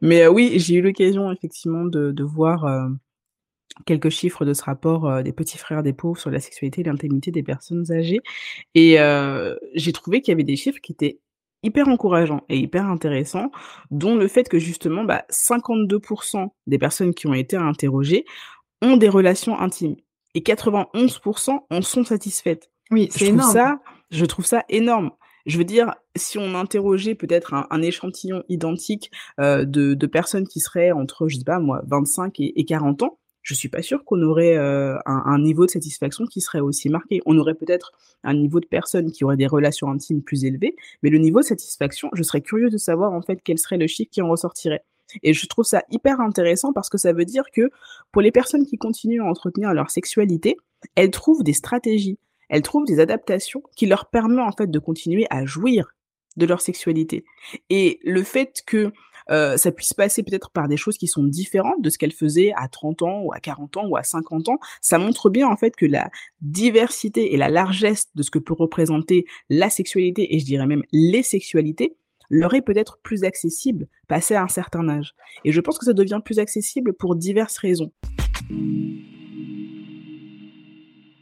Mais oui, j'ai eu l'occasion effectivement de de voir, heu, quelques chiffres de ce rapport, heu, des petits frères des pauvres sur la sexualité et l'intimité des personnes âgées et j'ai trouvé qu'il y avait des chiffres qui étaient hyper encourageants et hyper intéressants, dont le fait que justement, bah, 52% des personnes qui ont été interrogées ont des relations intimes et 91% en sont satisfaites. Oui, c'est énorme. ça je trouve ça énorme. Je veux dire, si on interrogeait peut-être un échantillon identique, heu, de personnes qui seraient entre, je sais pas moi, 25 et et 40 ans, je suis pas sûre qu'on aurait, un un niveau de satisfaction qui serait aussi marqué. On aurait peut-être un niveau de personnes qui auraient des relations intimes plus élevées, mais le niveau de satisfaction, je serais curieuse de savoir en fait quel serait le chiffre qui en ressortirait et je trouve ça hyper intéressant parce que ça veut dire que, pour les personnes qui continuent à entretenir leur sexualité, elles trouvent des stratégies, elles trouvent des adaptations qui leur permet en fait de continuer à jouir de leur sexualité et le fait que, ça puisse passer peut-être par des choses qui sont différentes de ce qu'elles faisaient à 30 ans ou à 40 ans ou à 50 ans, ça montre bien en fait que la diversité et la largesse de ce que peut représenter la sexualité et je dirais même les sexualités, leur est peut-être plus accessible passé un certain âge et je pense que ça devient plus accessible pour diverses raisons.